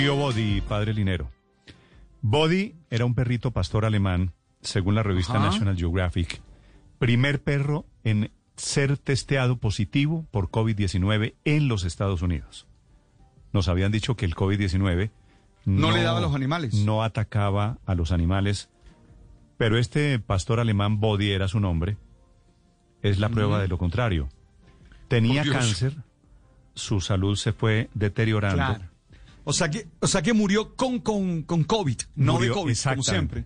Murió Body, padre Linero. Body era un perrito pastor alemán, según la revista Ajá. National Geographic. Primer perro en ser testeado positivo por COVID-19 en los Estados Unidos. Nos habían dicho que el COVID-19 No le daba a los animales. No atacaba a los animales. Pero este pastor alemán, Body era su nombre, es la prueba de lo contrario. Tenía cáncer, su salud se fue deteriorando. Claro. O sea que, o sea que murió con, con, con COVID, no Murió, de COVID, como exactamente. siempre.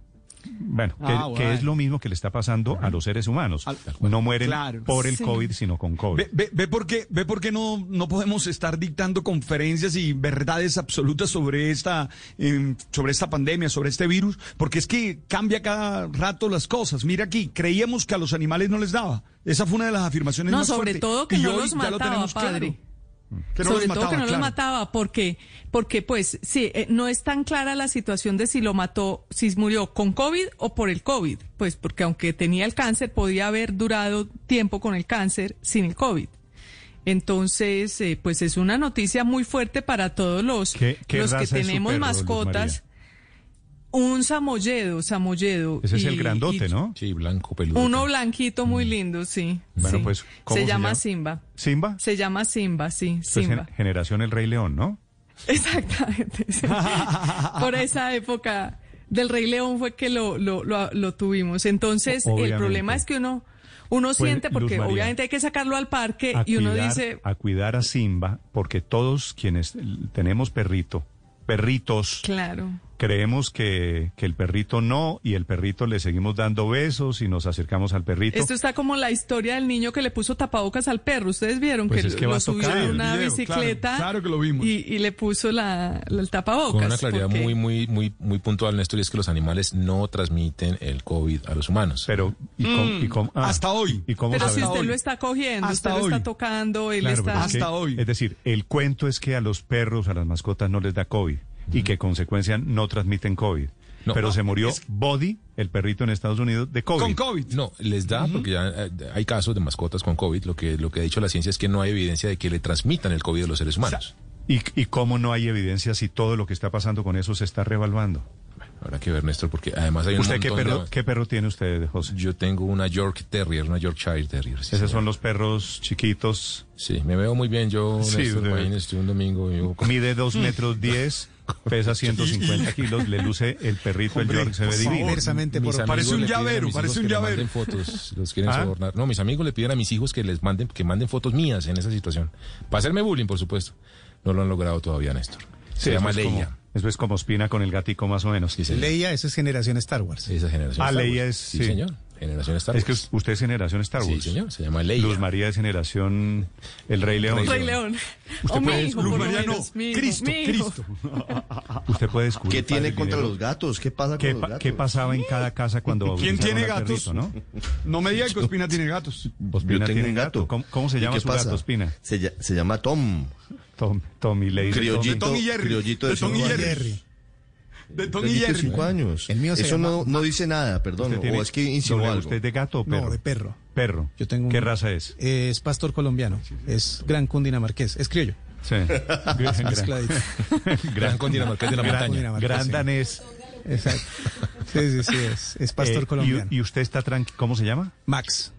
Bueno, que, Ah, que bueno. es lo mismo que le está pasando a los seres humanos. No mueren Claro. por el Sí. COVID, sino con COVID. Ve, ve, ve por qué, ve por qué no, no podemos estar dictando conferencias y verdades absolutas sobre esta, eh, sobre esta pandemia, sobre este virus, porque es que cambia cada rato las cosas. Mira aquí, creíamos que a los animales no les daba. Esa fue una de las afirmaciones No, más sobre fuertes. todo que Y no hoy los ya lo mataba, tenemos claro. Padre. Que no Sobre todo que no claro. los mataba, porque, porque pues sí, eh, no es tan clara la situación de si lo mató, si murió con COVID o por el COVID, pues porque aunque tenía el cáncer, podía haber durado tiempo con el cáncer sin el COVID. Entonces, eh, pues es una noticia muy fuerte para todos los, ¿Qué- qué los que tenemos perro, mascotas. Un samoyedo, samoyedo. Ese es el grandote, y ¿no? Sí, blanco, peludo. Uno blanquito muy lindo, sí. Bueno, sí. pues, ¿cómo se, se llama llama? Simba. ¿Simba? Se llama Simba, sí, Esto es Simba. gen- generación El Rey León, ¿no? Exactamente. sí. Por esa época del Rey León fue que lo, lo, lo, lo tuvimos. Entonces, el problema es que uno, uno Pues, siente, porque María, obviamente hay que sacarlo al parque y uno cuidar- dice, A cuidar a Simba, porque todos quienes tenemos perrito, perritos, claro. Creemos que, que el perrito no, y el perrito le seguimos dando besos y nos acercamos al perrito. Esto está como la historia del niño que le puso tapabocas al perro. Ustedes vieron Pues que, es que va lo subió en una video, bicicleta claro, claro que lo vimos. Y, y le puso la, la- el tapabocas. Con una claridad porque- muy, muy, muy, muy puntual, Néstor, y es que los animales no transmiten el COVID a los humanos. Pero, ¿y cómo- ah, hasta hoy. ¿Y cómo Pero sabe? si usted hoy. lo está cogiendo, Hasta usted lo está tocando, él Claro, está... pero es que- Hasta hoy. Es decir, el cuento es que a los perros, a las mascotas no les da COVID y que en consecuencia no transmiten COVID. No. pero se murió es- Body, el perrito en Estados Unidos, de COVID. Con COVID. No, les da porque ya eh, hay casos de mascotas con COVID. Lo que, lo que ha dicho la ciencia es que no hay evidencia de que le transmitan el COVID a los seres humanos. ¿Y, ¿Y cómo no hay evidencia si todo lo que está pasando con eso se está revaluando? Habrá que ver, Néstor, porque además hay un ¿Usted qué perro, de- qué perro tiene usted, José? Yo tengo una York Terrier, una Yorkshire Terrier. sí, Esos señor. son los perros chiquitos. Sí, me veo muy bien yo, Sí, Néstor, de- imagínese, un domingo. yo- Mide dos metros diez, pesa 150 kilos, le luce el perrito, el York, se ve divino. por Parece un llavero, parece un llavero. manden fotos, los quieren ¿Ah? sobornar. No, mis amigos le piden a mis hijos que les manden, que manden fotos mías en esa situación. Para hacerme bullying, por supuesto. No lo han logrado todavía, Néstor. Se Sí, llama es como- Leia. Eso es como Espina con el gatico más o menos. Sí. Leia, eso es generación Star Wars. Esa generación. Ah, Star Leia Wars. es- Sí, sí. señor. Generación Star Es Wars. que usted es generación Star Sí, Wars. señor. Se llama Leia. Luz María es generación El Rey León. Rey León. Usted O mi puede- hijo, Luz María no, hijo, Cristo, mi hijo. Cristo. Usted puede descubrir. ¿Qué tiene contra Linero, los gatos? ¿Qué pasa ¿Qué, con los pa- gatos? qué pasaba en cada casa cuando ¿Quién tiene gatos? perrito, no? No me diga que Ospina tiene gatos. Ospina Yo tengo tiene un gato. ¿Cómo, cómo se ¿Y llama qué su pasa? gato, Ospina? Se, se llama Tom. Tom, Tommy le dice Criollito, Tom y Jerry. criollito de, De Tom y Jerry. De de Jerry. cinco años. El mío se Eso llama no, no dice nada, perdón. Tiene- O es que insinuó doble, algo. ¿Usted es de gato o perro? No, de perro. Perro. Yo tengo un- ¿Qué raza es? Es pastor colombiano. Es gran cundinamarqués. Es criollo. Sí. Gran, Mezcladito. Gran Cundinamarqués de la gran- montaña. Gran danés. Exacto. Sí, sí, sí. Es, es pastor Eh, y- colombiano. Y, usted está tranquilo. ¿Cómo se llama? Max.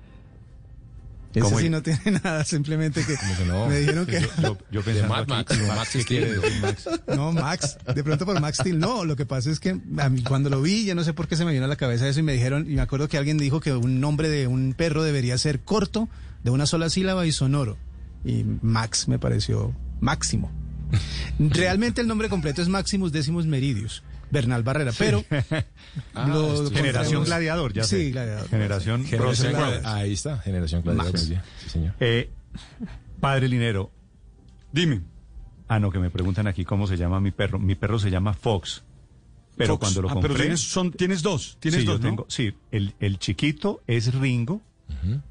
Ese sí no tiene nada, simplemente que, que no? me dijeron que... Yo, yo De pensando Mad Max. Max, Max ¿qué Steel. quiere decir Max? No, Max, de pronto por Max Steel. No, lo que pasa es que a mí cuando lo vi, yo no sé por qué se me vino a la cabeza eso y me dijeron, y me acuerdo que alguien dijo que un nombre de un perro debería ser corto, de una sola sílaba y sonoro. Y Max me pareció máximo. Realmente el nombre completo es Maximus Decimus Meridius, Bernal Barrera, pero lo esto- Generación Gladiador, ya sé. Sí, gladiador. Generación. Gladiador. Ahí está, Generación Gladiador. Sí, señor. Eh, padre Linero. Dime. Ah, no, que me preguntan aquí cómo se llama mi perro. Mi perro se llama Fox. Pero Fox. cuando lo Ah, compré... pero tienes, son, tienes dos. Tienes sí, dos, yo ¿no? tengo, sí, el, el chiquito es Ringo.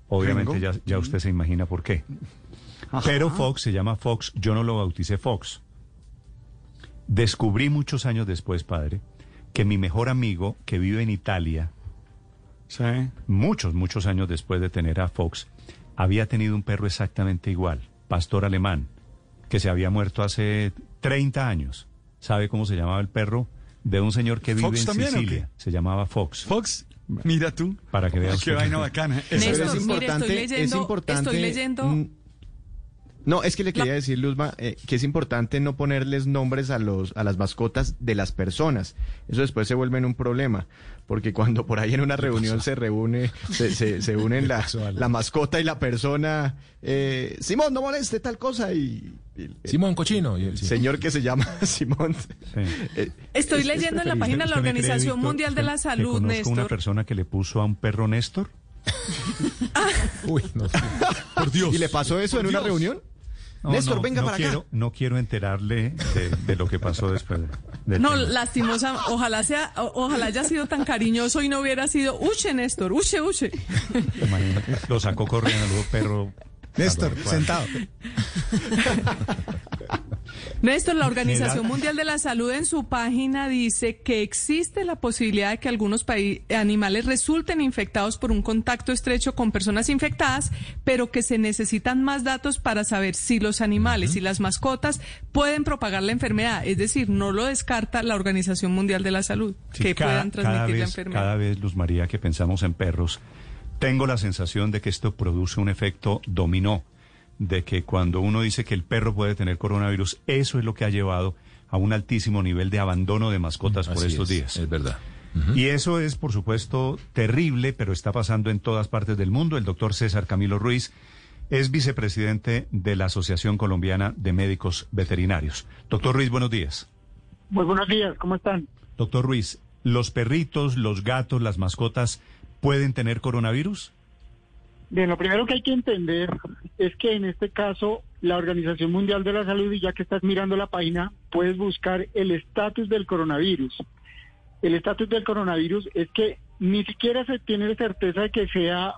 Obviamente Ringo. ya, ya usted se imagina por qué. Pero Fox se llama Fox, yo no lo bauticé Fox. Descubrí muchos años después, padre, que mi mejor amigo que vive en Italia, Sí. muchos, muchos años después de tener a Fox, había tenido un perro exactamente igual, pastor alemán, que se había muerto hace 30 años. ¿Sabe cómo se llamaba el perro? De un señor que vive ¿Fox en también, Sicilia. Se llamaba Fox. Fox, mira tú. Para que vea Qué vaina bacana. Eso Néstor, es mire, importante, estoy leyendo, es importante. estoy leyendo- mm, No, es que le quería decir, Luzma, eh, que es importante no ponerles nombres a los a las mascotas de las personas. Eso después se vuelve en un problema, porque cuando por ahí en una reunión se reúne, se, se, se unen la, la mascota y la persona, eh, Simón, no moleste tal cosa, y, y el Simón Cochino. y sí. señor que se llama Simón. Sí. eh, Estoy es- es leyendo en la página de la ¿Usted me cree, Organización Mundial de que- la que Salud, una Néstor. persona que le puso a un perro Néstor? Uy, no. Por Dios. ¿Y le pasó eso en una reunión? No, Néstor, no, venga no para quiero, acá. No quiero enterarle de, de lo que pasó después. de- No, tema. lastimosa, ojalá sea, o- ojalá haya sido tan cariñoso y no hubiera sido Uche, Néstor, Uche, Uche. Imagínate, Lo sacó corriendo, luego perro. Néstor, sentado. Néstor, la Organización. Mundial de la Salud en su página dice que existe la posibilidad de que algunos animales resulten infectados por un contacto estrecho con personas infectadas, pero que se necesitan más datos para saber si los animales y las mascotas pueden propagar la enfermedad. Es decir, no lo descarta la Organización Mundial de la Salud, Sí, que cada- puedan transmitir cada la vez, enfermedad. Cada vez, Luz María, que pensamos en perros, tengo la sensación de que esto produce un efecto dominó, de que cuando uno dice que el perro puede tener coronavirus, eso es lo que ha llevado a un altísimo nivel de abandono de mascotas por estos es, días. Es verdad. Y eso es, por supuesto, terrible, pero está pasando en todas partes del mundo. El doctor César Camilo Ruiz es vicepresidente de la Asociación Colombiana de Médicos Veterinarios. Doctor Ruiz, buenos días. Muy buenos días, ¿cómo están? Doctor Ruiz, ¿los perritos, los gatos, las mascotas pueden tener coronavirus? Bien, lo primero que hay que entender es que en este caso la Organización Mundial de la Salud, y ya que estás mirando la página, puedes buscar el estatus del coronavirus. El estatus del coronavirus es que ni siquiera se tiene certeza de que sea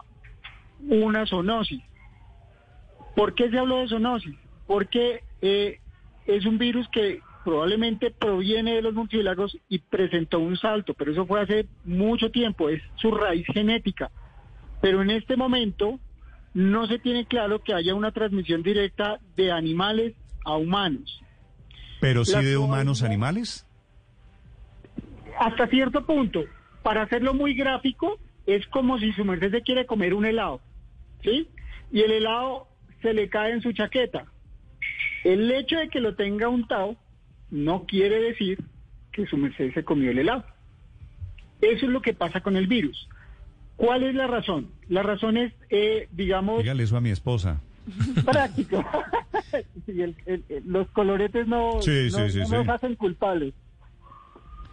una zoonosis. ¿Por qué se habló de zoonosis? Porque eh, es un virus que probablemente proviene de los murciélagos y presentó un salto, pero eso fue hace mucho tiempo, es su raíz genética. Pero en este momento no se tiene claro que haya una transmisión directa de animales a humanos. Pero sí de humanos probabilidad- animales. Hasta cierto punto, para hacerlo muy gráfico, es como si su merced se quiere comer un helado, ¿sí? Y el helado se le cae en su chaqueta. El hecho de que lo tenga untado no quiere decir que su merced se comió el helado. Eso es lo que pasa con el virus. ¿Cuál es la razón? La razón es, eh, digamos, Dígale eso a mi esposa. práctico. Sí, el- el- el- los coloretes no, Sí, no- sí, nos hacen culpables.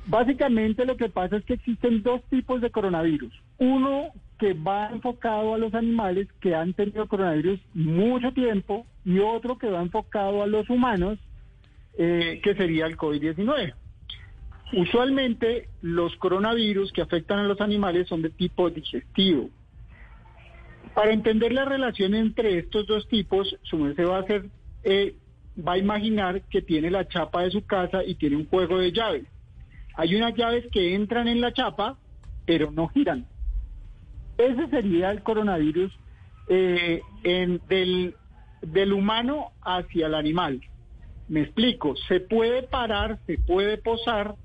Básicamente lo que pasa es que existen dos tipos de coronavirus. Uno que va enfocado a los animales que han tenido coronavirus mucho tiempo y otro que va enfocado a los humanos, eh, que sería el COVID-19. Usualmente los coronavirus que afectan a los animales son de tipo digestivo. Para entender la relación entre estos dos tipos, su merced va a hacer, eh, va a imaginar que tiene la chapa de su casa y tiene un juego de llaves. Hay unas llaves que entran en la chapa, pero no giran. Ese sería el coronavirus eh, en- del, del humano hacia el animal. Me explico, se puede parar, se puede posar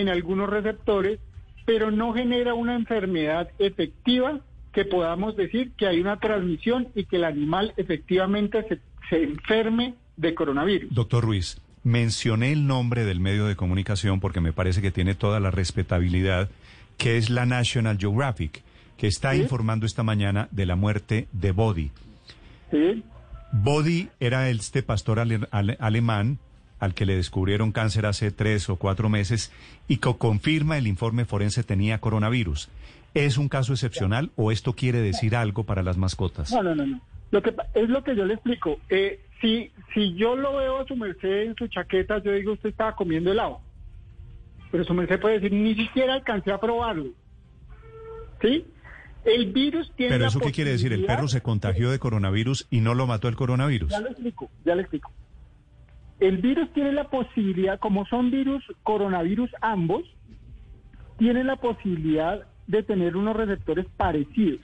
en algunos receptores, pero no genera una enfermedad efectiva que podamos decir que hay una transmisión y que el animal efectivamente se, se enferme de coronavirus. Doctor Ruiz, mencioné el nombre del medio de comunicación porque me parece que tiene toda la respetabilidad, que es la National Geographic, que está Sí. informando esta mañana de la muerte de Body. ¿sí? Body era este pastor ale- ale- alemán al que le descubrieron cáncer hace tres o cuatro meses y que confirma el informe forense tenía coronavirus. ¿Es un caso excepcional o esto quiere decir algo para las mascotas? No, no, no, no. Lo que es lo que yo le explico. Eh, si, si yo lo veo a su merced en su chaqueta, yo digo usted estaba comiendo helado. Pero su merced puede decir, ni siquiera alcancé a probarlo. ¿Sí? El virus tiene Pero la eso qué quiere decir, el perro se contagió de coronavirus y no lo mató el coronavirus. Ya le explico, ya le explico. El virus tiene la posibilidad, como son virus, coronavirus ambos, tienen la posibilidad de tener unos receptores parecidos.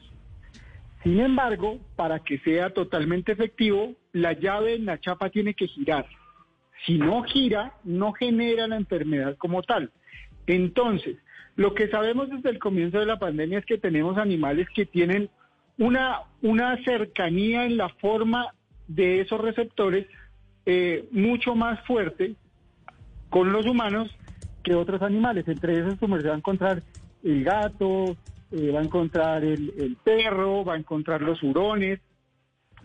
Sin embargo, para que sea totalmente efectivo, la llave en la chapa tiene que girar. Si no gira, no genera la enfermedad como tal. Entonces, lo que sabemos desde el comienzo de la pandemia es que tenemos animales que tienen una, una cercanía en la forma de esos receptores eh, mucho más fuerte con los humanos que otros animales. Entre esos, como se va a encontrar el gato, eh, va a encontrar el, el perro, va a encontrar los hurones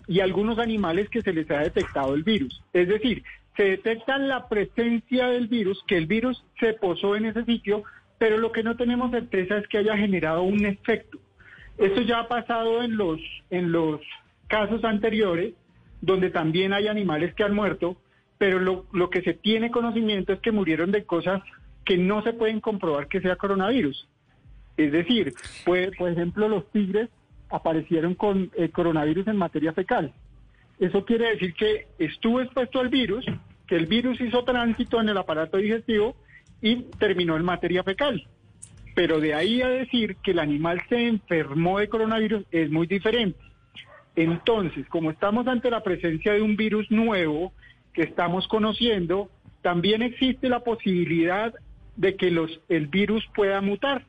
y algunos animales que se les ha detectado el virus. Es decir, se detecta la presencia del virus, que el virus se posó en ese sitio, pero lo que no tenemos certeza es que haya generado un efecto. Esto ya ha pasado en los, en los casos anteriores, donde también hay animales que han muerto, pero lo, que se tiene conocimiento es que murieron de cosas que no se pueden comprobar que sea coronavirus. Es decir, pues, por ejemplo, los tigres aparecieron con el coronavirus en materia fecal. Eso quiere decir que estuvo expuesto al virus, que el virus hizo tránsito en el aparato digestivo y terminó en materia fecal. Pero de ahí a decir que el animal se enfermó de coronavirus es muy diferente. Entonces, como estamos ante la presencia de un virus nuevo que estamos conociendo, también existe la posibilidad de que los, el virus pueda mutar.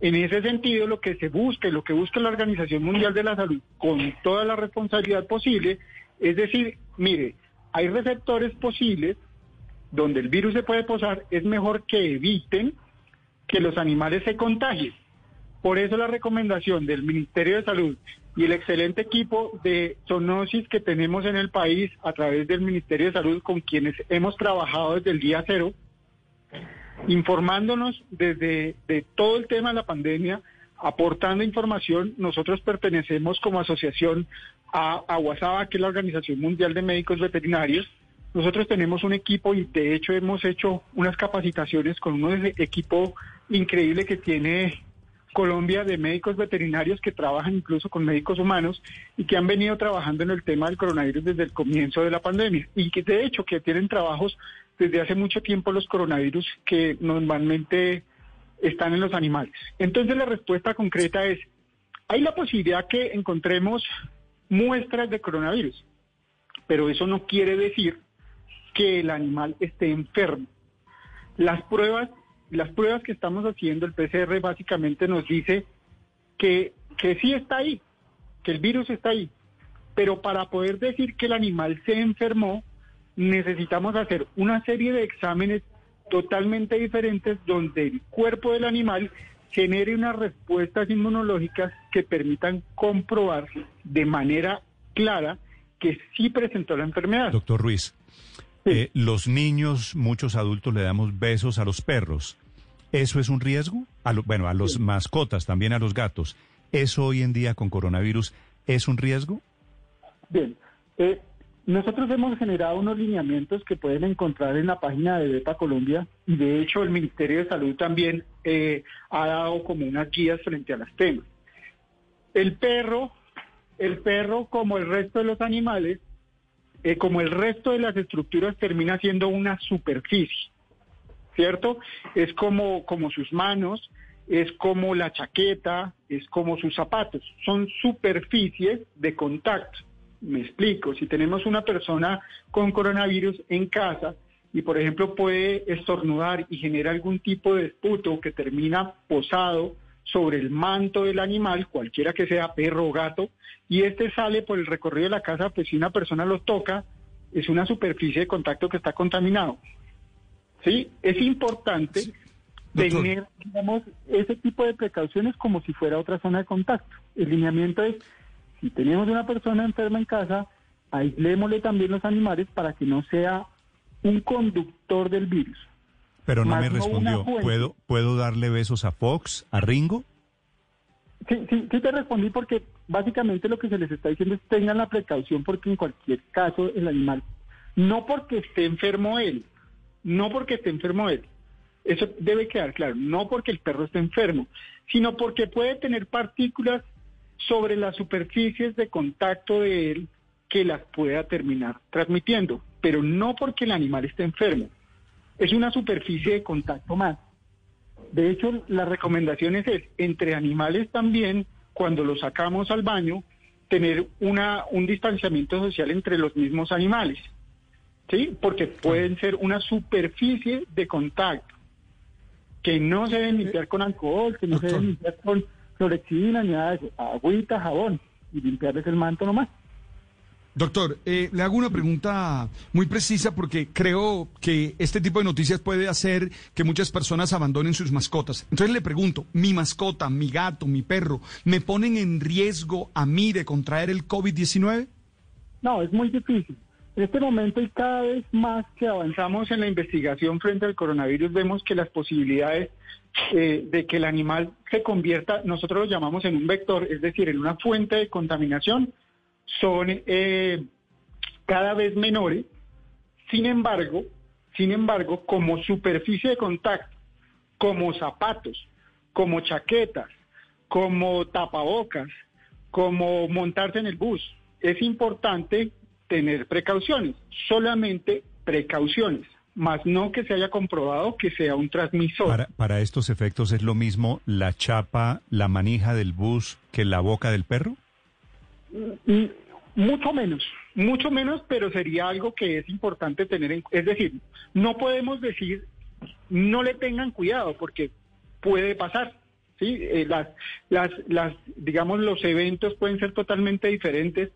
En ese sentido, lo que se busca y lo que busca la Organización Mundial de la Salud con toda la responsabilidad posible es decir, mire, hay receptores posibles donde el virus se puede posar, es mejor que eviten que los animales se contagien. Por eso la recomendación del Ministerio de Salud y el excelente equipo de zoonosis que tenemos en el país a través del Ministerio de Salud con quienes hemos trabajado desde el día cero, informándonos desde de todo el tema de la pandemia, aportando información. Nosotros pertenecemos como asociación a, a que es la Organización Mundial de Médicos Veterinarios. Nosotros tenemos un equipo y de hecho hemos hecho unas capacitaciones con un equipo increíble que tiene Colombia de médicos veterinarios que trabajan incluso con médicos humanos y que han venido trabajando en el tema del coronavirus desde el comienzo de la pandemia y que de hecho que tienen trabajos desde hace mucho tiempo los coronavirus que normalmente están en los animales. Entonces la respuesta concreta es, hay la posibilidad que encontremos muestras de coronavirus, pero eso no quiere decir que el animal esté enfermo. Las pruebas, las pruebas que estamos haciendo, el PCR básicamente nos dice que, que sí está ahí, que el virus está ahí, pero para poder decir que el animal se enfermó, necesitamos hacer una serie de exámenes totalmente diferentes donde el cuerpo del animal genere unas respuestas inmunológicas que permitan comprobar de manera clara que sí presentó la enfermedad. Doctor Ruiz, eh, los niños, muchos adultos le damos besos a los perros. ¿Eso es un riesgo? A bueno, a los mascotas, también a los gatos. ¿Eso hoy en día con coronavirus es un riesgo? Bien, eh, nosotros hemos generado unos lineamientos que pueden encontrar en la página de BEPA Colombia y de hecho el Ministerio de Salud también eh, ha dado como unas guías frente a las temas. El perro, el perro como el resto de los animales, eh, como el resto de las estructuras termina siendo una superficie, ¿cierto? Es como, como sus manos, es como la chaqueta, es como sus zapatos, son superficies de contacto. Me explico, si tenemos una persona con coronavirus en casa y por ejemplo puede estornudar y genera algún tipo de esputo que termina posado sobre el manto del animal, cualquiera que sea perro o gato, y este sale por el recorrido de la casa, pues si una persona lo toca, es una superficie de contacto que está contaminado. ¿Sí? Es importante tener, digamos, ese tipo de precauciones como si fuera otra zona de contacto. El lineamiento es si tenemos una persona enferma en casa, aislémosle también los animales para que no sea un conductor del virus. Pero no me respondió. ¿Puedo, ¿Puedo darle besos a Fox, a Ringo? Sí, sí, sí te respondí porque básicamente lo que se les está diciendo es tengan la precaución porque en cualquier caso el animal, no porque esté enfermo él, no porque esté enfermo él, eso debe quedar claro, no porque el perro esté enfermo, sino porque puede tener partículas sobre las superficies de contacto de él que las pueda terminar transmitiendo, pero no porque el animal esté enfermo. Es una superficie de contacto más. De hecho, las recomendaciones es entre animales también, cuando los sacamos al baño, tener una, un distanciamiento social entre los mismos animales. ¿sí? Porque pueden ser una superficie de contacto que no se deben limpiar con alcohol, que no se deben limpiar con clorexidina ni nada de eso. Agüita, jabón y limpiarles el manto nomás. Doctor, eh, le hago una pregunta muy precisa porque creo que este tipo de noticias puede hacer que muchas personas abandonen sus mascotas. Entonces le pregunto, mi mascota, mi gato, mi perro, ¿me ponen en riesgo a mí de contraer el COVID-19? No, es muy difícil. En este momento y cada vez más que avanzamos en la investigación frente al coronavirus, vemos que las posibilidades eh, de que el animal se convierta, nosotros lo llamamos en un vector, es decir, en una fuente de contaminación, son eh, cada vez menores. Sin embargo, sin embargo, como superficie de contacto, como zapatos, como chaquetas, como tapabocas, como montarse en el bus, es importante tener precauciones, solamente precauciones, más no que se haya comprobado que sea un transmisor. Para, para estos efectos es lo mismo la chapa, la manija del bus que la boca del perro? Mm, Mucho menos, mucho menos, pero sería algo que es importante tener en Es decir, no podemos decir no le tengan cuidado porque puede pasar. Sí, Eh, las, las, las, digamos, los eventos pueden ser totalmente diferentes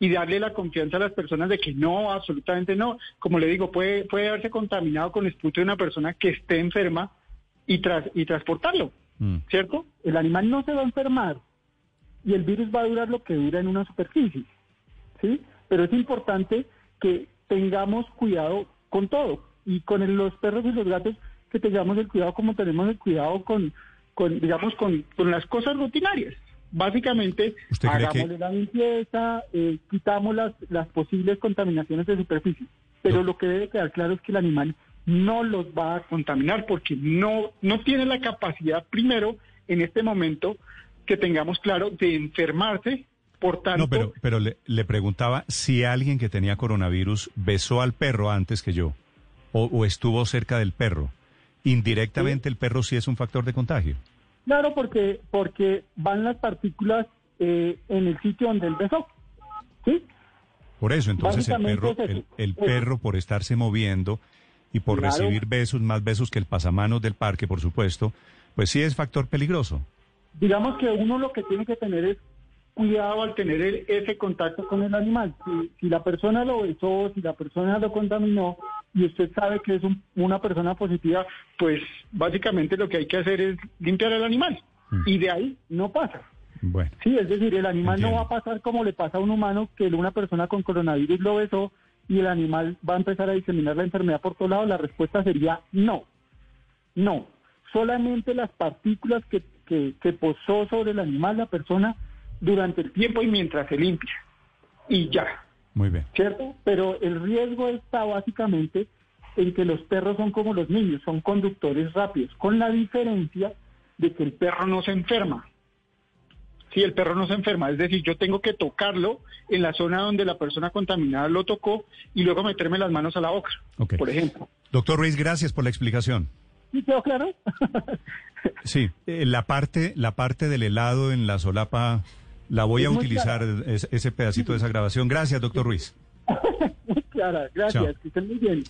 y darle la confianza a las personas de que no, absolutamente no. Como le digo, puede, puede haberse contaminado con esputo de una persona que esté enferma y, tras, y transportarlo, Mm. ¿cierto? El animal no se va a enfermar y el virus va a durar lo que dura en una superficie, ¿sí? Pero es importante que tengamos cuidado con todo y con el- los perros y los gatos que tengamos el cuidado como tenemos el cuidado con, con digamos, con, con las cosas rutinarias. Básicamente, ¿Usted cree hagámosle que- la limpieza, eh, quitamos las, las posibles contaminaciones de superficie. Pero No. lo que debe quedar claro es que el animal no los va a contaminar porque no, no tiene la capacidad, primero, en este momento, que tengamos claro, de enfermarse. Por tanto, No, pero, pero le, le preguntaba si alguien que tenía coronavirus besó al perro antes que yo o, o estuvo cerca del perro. Indirectamente el perro sí es un factor de contagio. Claro, porque, porque van las partículas eh, en el sitio donde él besó. ¿Sí? Por eso, entonces el perro, el, perro por estarse moviendo y por Claro. recibir besos, más besos que el pasamanos del parque, por supuesto, pues sí es factor peligroso. Digamos que uno lo que tiene que tener es cuidado al tener el- ese contacto con el animal. Si, si la persona lo besó, si la persona lo contaminó y usted sabe que es un- una persona positiva, pues básicamente lo que hay que hacer es limpiar al animal. Mm. Y de ahí no pasa. Bueno, Sí, es decir, el animal no va a pasar como le pasa a un humano que una persona con coronavirus lo besó y el animal va a empezar a diseminar la enfermedad por todos lados. La respuesta sería no. No. Solamente las partículas que, que, que posó sobre el animal la persona durante el tiempo y mientras se limpia. Y ya. muy bien. ¿cierto? Pero el riesgo está básicamente en que los perros son como los niños, son conductores rápidos, con la diferencia de que el perro no se enferma. Sí, el perro no se enferma, es decir, yo tengo que tocarlo en la zona donde la persona contaminada lo tocó y luego meterme las manos a la boca, Ok. por ejemplo. Doctor Ruiz, gracias por la explicación. ¿Sí quedó claro? Sí, eh, la parte, la parte del helado en la solapa, la voy Es a utilizar, es- ese pedacito de esa grabación. Gracias, doctor Ruiz. Muy clara, gracias, Chao. que estén muy bien.